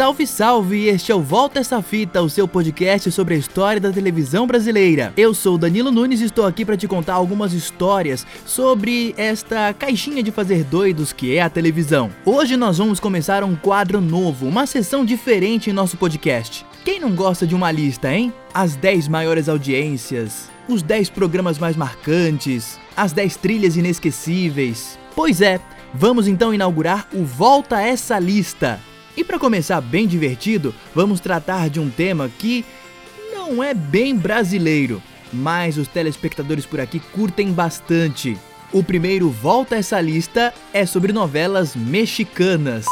Salve, salve! Este é o Volta Essa Fita, o seu podcast sobre a história da televisão brasileira. Eu sou Danilo Nunes e estou aqui para te contar algumas histórias sobre esta caixinha de fazer doidos que é a televisão. Hoje nós vamos começar um quadro novo, uma sessão diferente em nosso podcast. Quem não gosta de uma lista, hein? As 10 maiores audiências, os 10 programas mais marcantes, as 10 trilhas inesquecíveis. Pois é, vamos então inaugurar o Volta Essa Lista e para começar bem divertido, vamos tratar de um tema que não é bem brasileiro, mas os telespectadores por aqui curtem bastante. O primeiro volta a essa lista é sobre novelas mexicanas.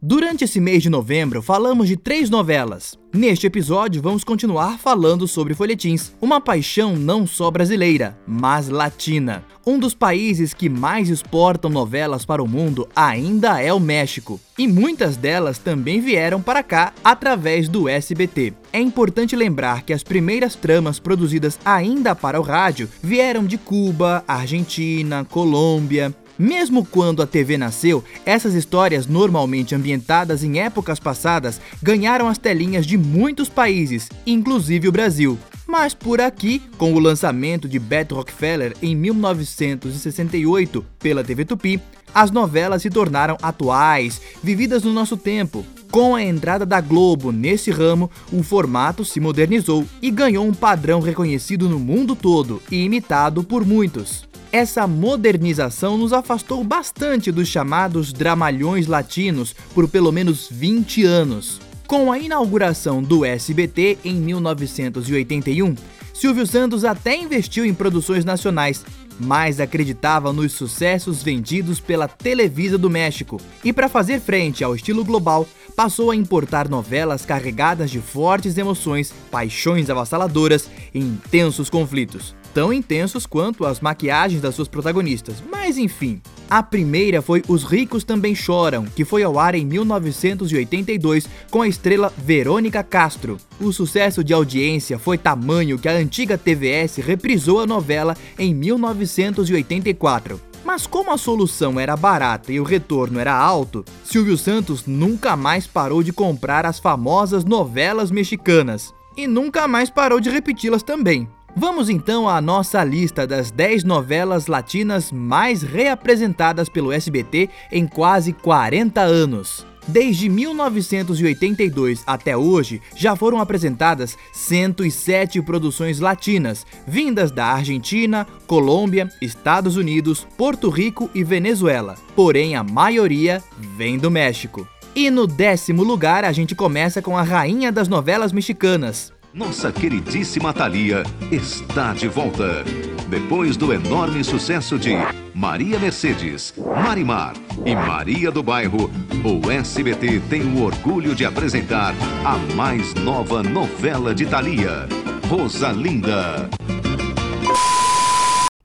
Durante esse mês de novembro, falamos de três novelas. Neste episódio, vamos continuar falando sobre folhetins, uma paixão não só brasileira, mas latina. Um dos países que mais exportam novelas para o mundo ainda é o México, e muitas delas também vieram para cá através do SBT. É importante lembrar que as primeiras tramas produzidas ainda para o rádio vieram de Cuba, Argentina, Colômbia, mesmo quando a TV nasceu, essas histórias, normalmente ambientadas em épocas passadas, ganharam as telinhas de muitos países, inclusive o Brasil. Mas por aqui, com o lançamento de Beto Rockefeller em 1968 pela TV Tupi, as novelas se tornaram atuais, vividas no nosso tempo. Com a entrada da Globo nesse ramo, o formato se modernizou e ganhou um padrão reconhecido no mundo todo e imitado por muitos. Essa modernização nos afastou bastante dos chamados dramalhões latinos por pelo menos 20 anos. Com a inauguração do SBT em 1981, Silvio Santos até investiu em produções nacionais, mas acreditava nos sucessos vendidos pela Televisa do México e, para fazer frente ao estilo global, passou a importar novelas carregadas de fortes emoções, paixões avassaladoras e intensos conflitos tão intensos quanto as maquiagens das suas protagonistas. Mas enfim, a primeira foi Os Ricos Também Choram, que foi ao ar em 1982 com a estrela Verônica Castro. O sucesso de audiência foi tamanho que a antiga TVS reprisou a novela em 1984. Mas como a solução era barata e o retorno era alto, Silvio Santos nunca mais parou de comprar as famosas novelas mexicanas. E nunca mais parou de repeti-las também. Vamos então à nossa lista das 10 novelas latinas mais reapresentadas pelo SBT em quase 40 anos. Desde 1982 até hoje, já foram apresentadas 107 produções latinas, vindas da Argentina, Colômbia, Estados Unidos, Porto Rico e Venezuela. Porém, a maioria vem do México. E no décimo lugar, a gente começa com a rainha das novelas mexicanas, nossa queridíssima Thalia está de volta. Depois do enorme sucesso de Maria Mercedes, Marimar e Maria do Bairro, o SBT tem o orgulho de apresentar a mais nova novela de Thalia, Rosalinda.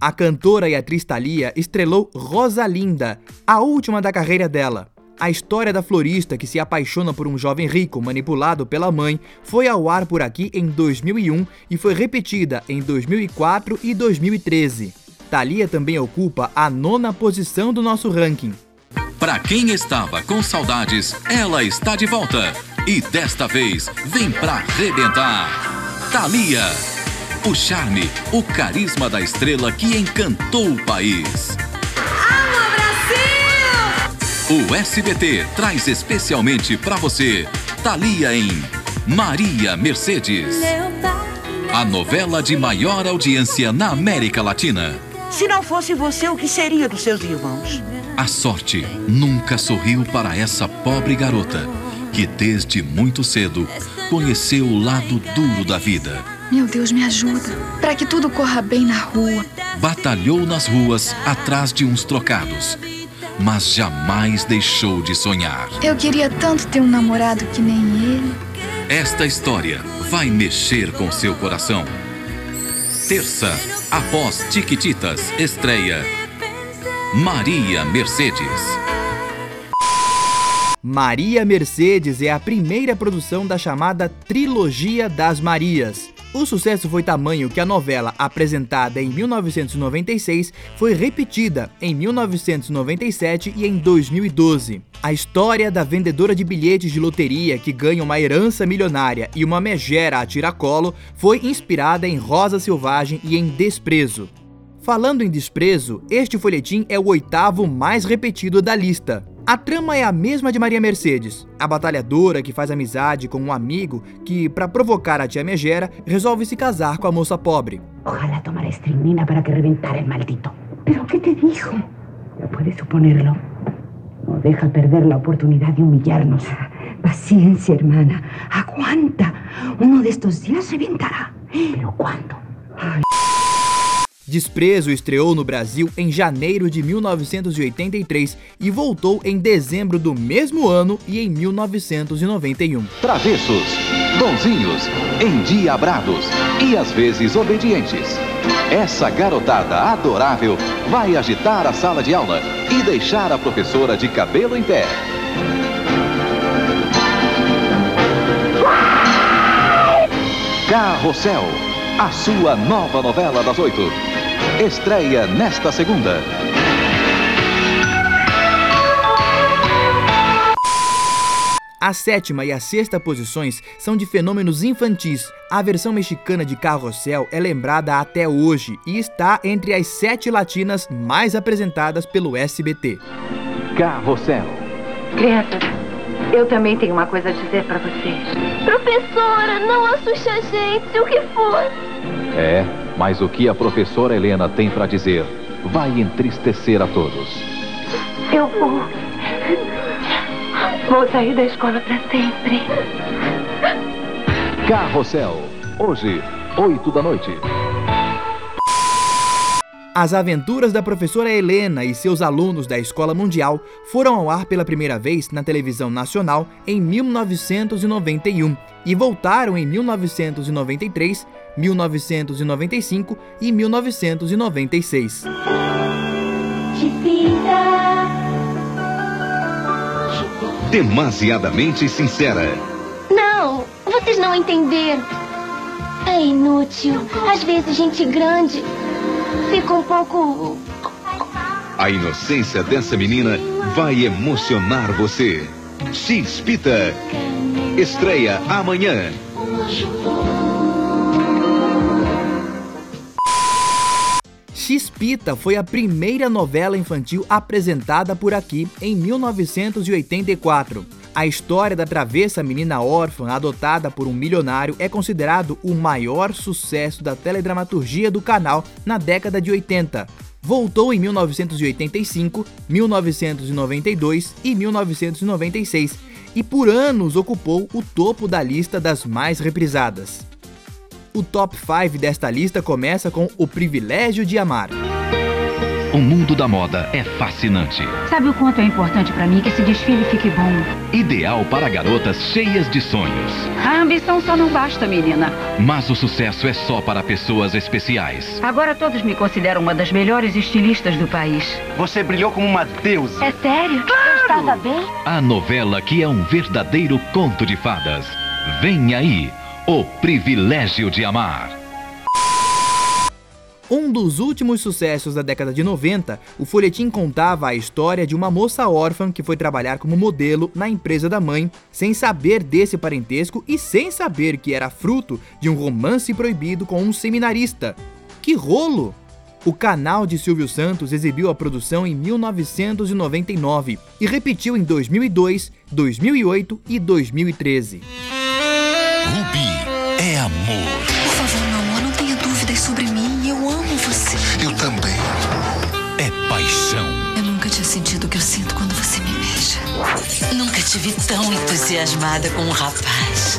A cantora e atriz Thalia estrelou Rosalinda, a última da carreira dela. A história da florista que se apaixona por um jovem rico manipulado pela mãe foi ao ar por aqui em 2001 e foi repetida em 2004 e 2013. Thalia também ocupa a nona posição do nosso ranking. Para quem estava com saudades, ela está de volta. E desta vez vem pra arrebentar. Thalia. O charme, o carisma da estrela que encantou o país. O SBT traz especialmente para você Thalia em Maria Mercedes. A novela de maior audiência na América Latina. Se não fosse você, o que seria dos seus irmãos? A sorte nunca sorriu para essa pobre garota que desde muito cedo conheceu o lado duro da vida. Meu Deus, me ajuda, para que tudo corra bem na rua. Batalhou nas ruas atrás de uns trocados mas jamais deixou de sonhar. Eu queria tanto ter um namorado que nem ele. Esta história vai mexer com seu coração. Terça, após Tiquititas, estreia Maria Mercedes. Maria Mercedes é a primeira produção da chamada Trilogia das Marias. O sucesso foi tamanho que a novela, apresentada em 1996, foi repetida em 1997 e em 2012. A história da vendedora de bilhetes de loteria que ganha uma herança milionária e uma megera a tiracolo foi inspirada em Rosa Selvagem e em Desprezo. Falando em desprezo, este folhetim é o oitavo mais repetido da lista. A trama é a mesma de Maria Mercedes, a batalhadora que faz amizade com um amigo que, para provocar a tia Megera, resolve se casar com a moça pobre. Ojalá tomara estrimina para que reventara el maldito. ¿Pero qué te dijo? Ya puedes suponerlo. No deja perder la oportunidad de humillarnos. Paciencia, hermana. Aguanta. Uno de estos días reventará. ¿Pero cuándo? Ay. Desprezo estreou no Brasil em janeiro de 1983 e voltou em dezembro do mesmo ano e em 1991. Travessos, bonzinhos, endiabrados e às vezes obedientes. Essa garotada adorável vai agitar a sala de aula e deixar a professora de cabelo em pé. Carrossel, a sua nova novela das oito. Estreia nesta segunda. A sétima e a sexta posições são de fenômenos infantis. A versão mexicana de Carrossel é lembrada até hoje e está entre as sete latinas mais apresentadas pelo SBT. Carrossel. Crianças, eu também tenho uma coisa a dizer para vocês. Professora, não assuste a gente, o que foi? É, mas o que a professora Helena tem para dizer vai entristecer a todos. Eu vou. Vou sair da escola para sempre. Carrossel, hoje, 8 da noite. As aventuras da professora Helena e seus alunos da Escola Mundial foram ao ar pela primeira vez na televisão nacional em 1991 e voltaram em 1993, 1995 e 1996. Demasiadamente sincera. Não, vocês não entenderam. É inútil. Às vezes, gente grande fica um pouco. A inocência dessa menina vai emocionar você. X-Pita. Estreia amanhã. X-Pita foi a primeira novela infantil apresentada por aqui em 1984. A história da travessa menina órfã adotada por um milionário é considerado o maior sucesso da teledramaturgia do canal na década de 80. Voltou em 1985, 1992 e 1996 e por anos ocupou o topo da lista das mais reprisadas. O top 5 desta lista começa com O Privilégio de Amar. O mundo da moda é fascinante. Sabe o quanto é importante para mim que esse desfile fique bom? Ideal para garotas cheias de sonhos. A ambição só não basta, menina. Mas o sucesso é só para pessoas especiais. Agora todos me consideram uma das melhores estilistas do país. Você brilhou como uma deusa. É sério? Eu estava bem? A novela que é um verdadeiro conto de fadas. Vem aí, O Privilégio de Amar. Um dos últimos sucessos da década de 90, o folhetim contava a história de uma moça órfã que foi trabalhar como modelo na empresa da mãe, sem saber desse parentesco e sem saber que era fruto de um romance proibido com um seminarista. Que rolo! O canal de Silvio Santos exibiu a produção em 1999 e repetiu em 2002, 2008 e 2013. Rubi Vi tão entusiasmada com um rapaz.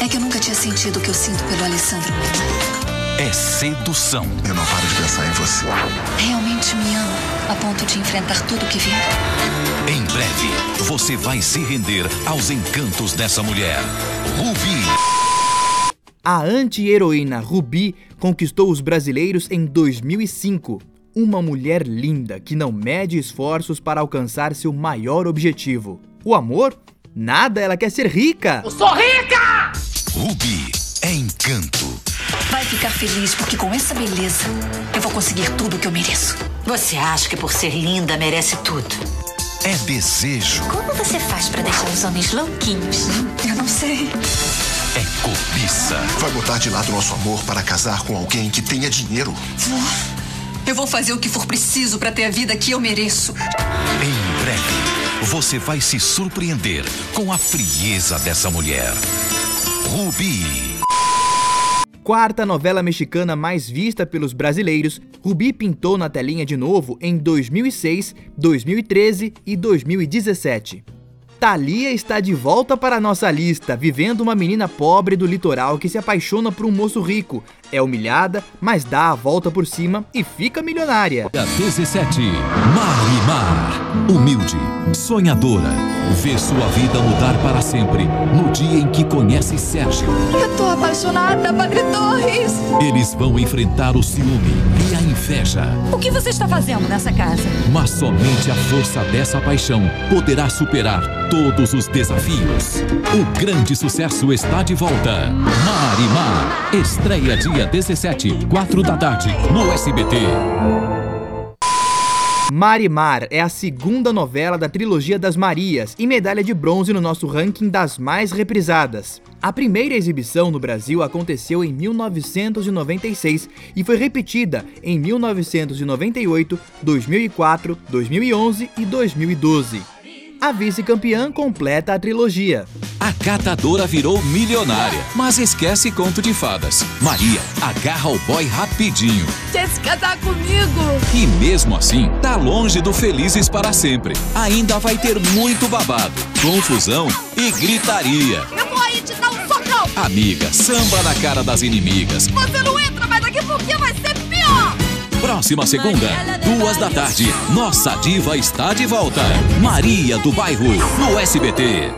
É que eu nunca tinha sentido o que eu sinto pelo Alessandro Lima. É sedução. Eu não paro de pensar em você. Realmente me ama, a ponto de enfrentar tudo que vier. Em breve, você vai se render aos encantos dessa mulher. Rubi. A anti-heroína Ruby conquistou os brasileiros em 2005. Uma mulher linda que não mede esforços para alcançar seu maior objetivo. O amor? Nada, ela quer ser rica! Rubi é encanto. ficar feliz, porque com essa beleza eu vou conseguir tudo o que eu mereço. Você acha que por ser linda merece tudo? É desejo. Como você faz para deixar os homens louquinhos? Eu não sei. É cobiça. Vai botar de lado nosso amor para casar com alguém que tenha dinheiro? Vou. Eu vou fazer o que for preciso para ter a vida que eu mereço. Em breve, você vai se surpreender com a frieza dessa mulher. Rubi. Quarta novela mexicana mais vista pelos brasileiros, Rubi pintou na telinha de novo em 2006, 2013 e 2017. Thalia está de volta para a nossa lista, vivendo uma menina pobre do litoral que se apaixona por um moço rico, é humilhada, mas dá a volta por cima e fica milionária. A 17, Marimar. Humilde, sonhadora, vê sua vida mudar para sempre no dia em que conhece Sérgio. Eu tô apaixonada, Padre Torres. Eles vão enfrentar o ciúme e a inveja. O que você está fazendo nessa casa? Mas somente a força dessa paixão poderá superar todos os desafios. O grande sucesso está de volta. Marimar. Estreia dia 17, 4 da tarde, no SBT. Marimar é a segunda novela da trilogia das Marias e medalha de bronze no nosso ranking das mais reprisadas. A primeira exibição no Brasil aconteceu em 1996 e foi repetida em 1998, 2004, 2011 e 2012 a vice-campeã completa a trilogia. A catadora virou milionária, mas esquece conto de fadas. Maria agarra o boy rapidinho. Quer se casar comigo? E mesmo assim, tá longe do felizes para sempre. Ainda vai ter muito babado, confusão e gritaria. Eu vou aí te dar um socão! Amiga, samba na cara das inimigas. Você não entra mais daqui porque vai ser pior! Próxima segunda, duas da tarde, nossa diva está de volta. Maria do Bairro, no SBT.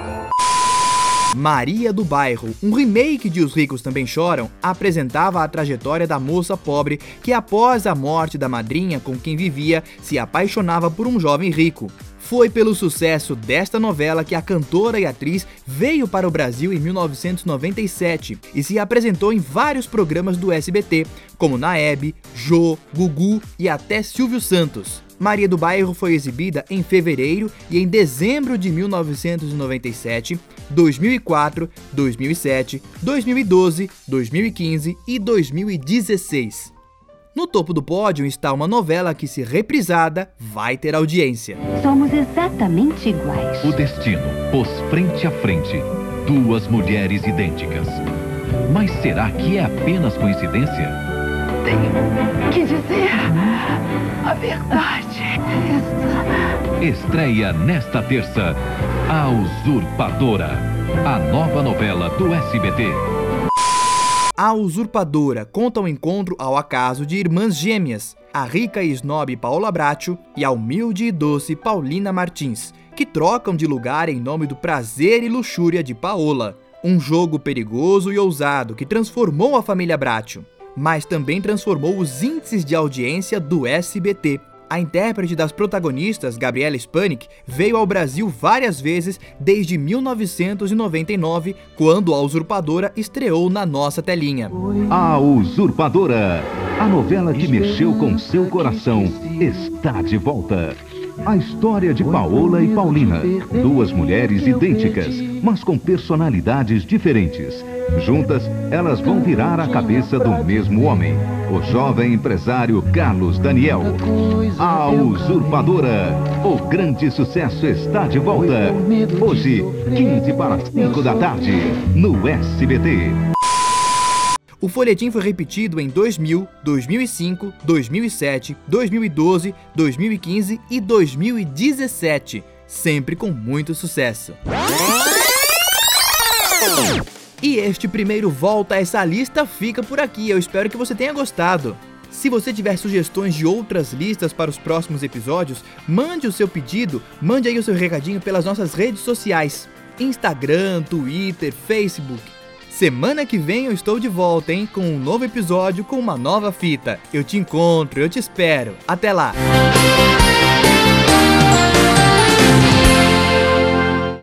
Maria do Bairro, um remake de Os Ricos Também Choram, apresentava a trajetória da moça pobre que, após a morte da madrinha com quem vivia, se apaixonava por um jovem rico. Foi pelo sucesso desta novela que a cantora e atriz veio para o Brasil em 1997 e se apresentou em vários programas do SBT, como na Hebe, Jô, Gugu e até Silvio Santos. Maria do Bairro foi exibida em fevereiro e em dezembro de 1997, 2004, 2007, 2012, 2015 e 2016. No topo do pódio está uma novela que, se reprisada, vai ter audiência. Somos exatamente iguais. O destino pôs frente a frente duas mulheres idênticas. Mas será que é apenas coincidência? Tenho que dizer a verdade. Estreia nesta terça A Usurpadora, a nova novela do SBT. A Usurpadora conta o um encontro ao acaso de irmãs gêmeas, a rica e snob Paola Bracho e a humilde e doce Paulina Martins, que trocam de lugar em nome do prazer e luxúria de Paola. Um jogo perigoso e ousado que transformou a família Bracho, mas também transformou os índices de audiência do SBT. A intérprete das protagonistas, Gabriela Spanik, veio ao Brasil várias vezes desde 1999, quando A Usurpadora estreou na nossa telinha. A Usurpadora, a novela que mexeu com seu coração, está de volta. A história de Paola e Paulina, duas mulheres idênticas, mas com personalidades diferentes. Juntas, elas vão virar a cabeça do mesmo homem, o jovem empresário Carlos Daniel. A Usurpadora, o grande sucesso está de volta. Hoje, 15 para 5 da tarde, no SBT. O folhetim foi repetido em 2000, 2005, 2007, 2012, 2015 e 2017, sempre com muito sucesso. E este primeiro volta a essa lista fica por aqui. Eu espero que você tenha gostado. Se você tiver sugestões de outras listas para os próximos episódios, mande o seu pedido, mande aí o seu recadinho pelas nossas redes sociais: Instagram, Twitter, Facebook. Semana que vem eu estou de volta, hein? Com um novo episódio com uma nova fita. Eu te encontro, eu te espero. Até lá!